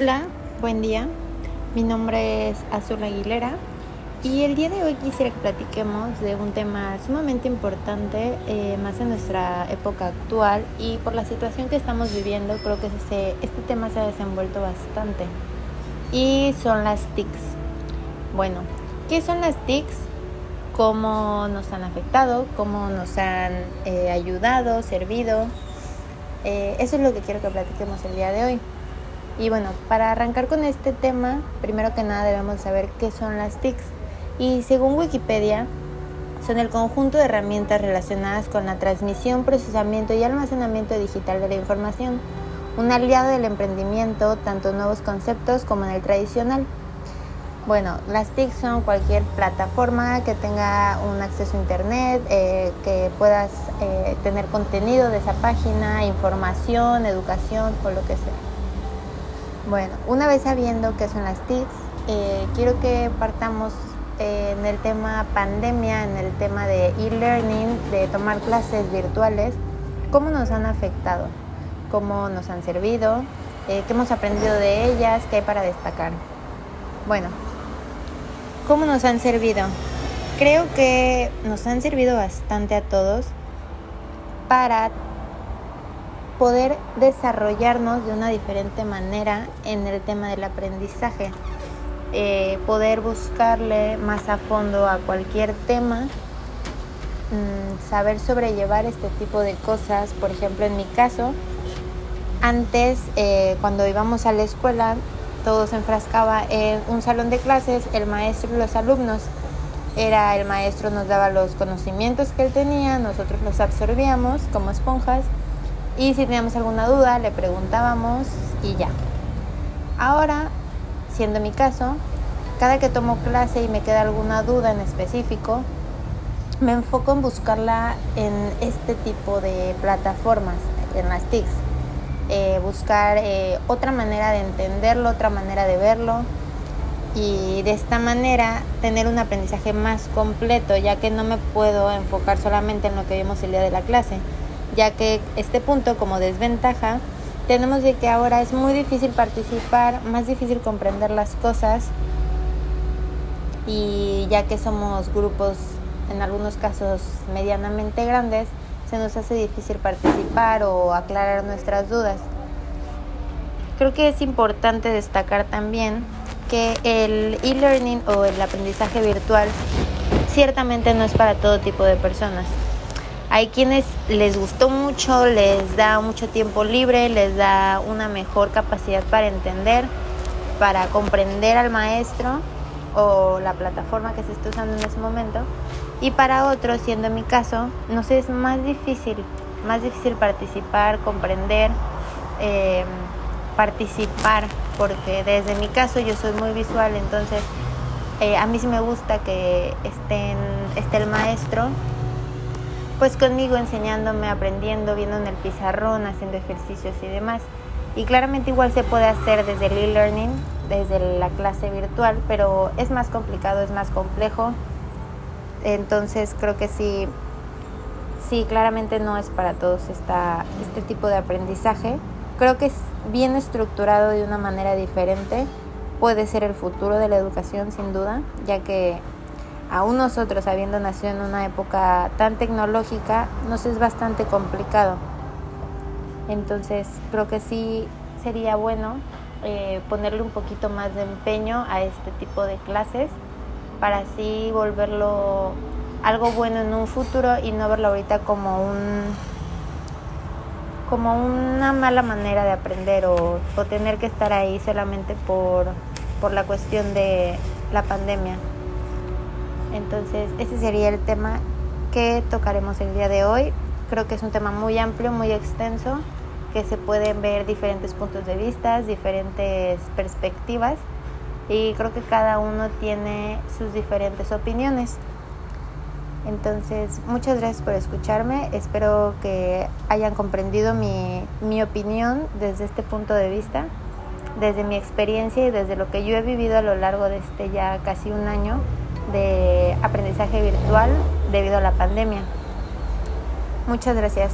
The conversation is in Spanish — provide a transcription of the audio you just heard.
Hola, buen día. Mi nombre es Azul Aguilera y el día de hoy quisiera que platiquemos de un tema sumamente importante, eh, más en nuestra época actual y por la situación que estamos viviendo, creo que este, tema se ha desenvuelto bastante. Y son las TICs. Bueno, ¿qué son las TICs? ¿Cómo nos han afectado? ¿Cómo nos han eh, ayudado, servido? Eh, eso es lo que quiero que platiquemos el día de hoy. Y bueno, para arrancar con este tema, primero que nada debemos saber qué son las TICs. Y según Wikipedia, son el conjunto de herramientas relacionadas con la transmisión, procesamiento y almacenamiento digital de la información, un aliado del emprendimiento, tanto en nuevos conceptos como en el tradicional. Bueno, las TIC son cualquier plataforma que tenga un acceso a Internet, eh, que puedas eh, tener contenido de esa página, información, educación o lo que sea. Bueno, una vez sabiendo qué son las TICs, eh, quiero que partamos eh, en el tema pandemia, en el tema de e-learning, de tomar clases virtuales, cómo nos han afectado, cómo nos han servido, eh, qué hemos aprendido de ellas, qué hay para destacar. Bueno, ¿cómo nos han servido? Creo que nos han servido bastante a todos para poder desarrollarnos de una diferente manera en el tema del aprendizaje, eh, poder buscarle más a fondo a cualquier tema, mm, saber sobrellevar este tipo de cosas. Por ejemplo, en mi caso, antes eh, cuando íbamos a la escuela, todo se enfrascaba en un salón de clases, el maestro y los alumnos. Era el maestro nos daba los conocimientos que él tenía, nosotros los absorbíamos como esponjas y si teníamos alguna duda, le preguntábamos y ya. Ahora, siendo mi caso, cada que tomo clase y me queda alguna duda en específico, me enfoco en buscarla en este tipo de plataformas, en las TICs. Eh, buscar eh, otra manera de entenderlo, otra manera de verlo y de esta manera tener un aprendizaje más completo, ya que no me puedo enfocar solamente en lo que vimos el día de la clase ya que este punto como desventaja tenemos de que ahora es muy difícil participar, más difícil comprender las cosas y ya que somos grupos en algunos casos medianamente grandes, se nos hace difícil participar o aclarar nuestras dudas. Creo que es importante destacar también que el e-learning o el aprendizaje virtual ciertamente no es para todo tipo de personas. Hay quienes les gustó mucho, les da mucho tiempo libre, les da una mejor capacidad para entender, para comprender al maestro o la plataforma que se está usando en ese momento. Y para otros, siendo mi caso, no sé, es más difícil, más difícil participar, comprender, eh, participar, porque desde mi caso yo soy muy visual, entonces eh, a mí sí me gusta que estén, esté el maestro pues conmigo enseñándome, aprendiendo, viendo en el pizarrón, haciendo ejercicios y demás. Y claramente igual se puede hacer desde el e-learning, desde la clase virtual, pero es más complicado, es más complejo. Entonces creo que sí, sí, claramente no es para todos este tipo de aprendizaje. Creo que es bien estructurado de una manera diferente. Puede ser el futuro de la educación sin duda, ya que aún nosotros habiendo nacido en una época tan tecnológica, nos es bastante complicado. Entonces creo que sí sería bueno eh, ponerle un poquito más de empeño a este tipo de clases para así volverlo algo bueno en un futuro y no verlo ahorita como un como una mala manera de aprender o, o tener que estar ahí solamente por, por la cuestión de la pandemia. Entonces, ese sería el tema que tocaremos el día de hoy. Creo que es un tema muy amplio, muy extenso, que se pueden ver diferentes puntos de vista, diferentes perspectivas y creo que cada uno tiene sus diferentes opiniones. Entonces, muchas gracias por escucharme. Espero que hayan comprendido mi, mi, opinión desde este punto de vista, desde mi experiencia y desde lo que yo he vivido a lo largo de este ya casi un año de aprendizaje virtual debido a la pandemia. Muchas gracias.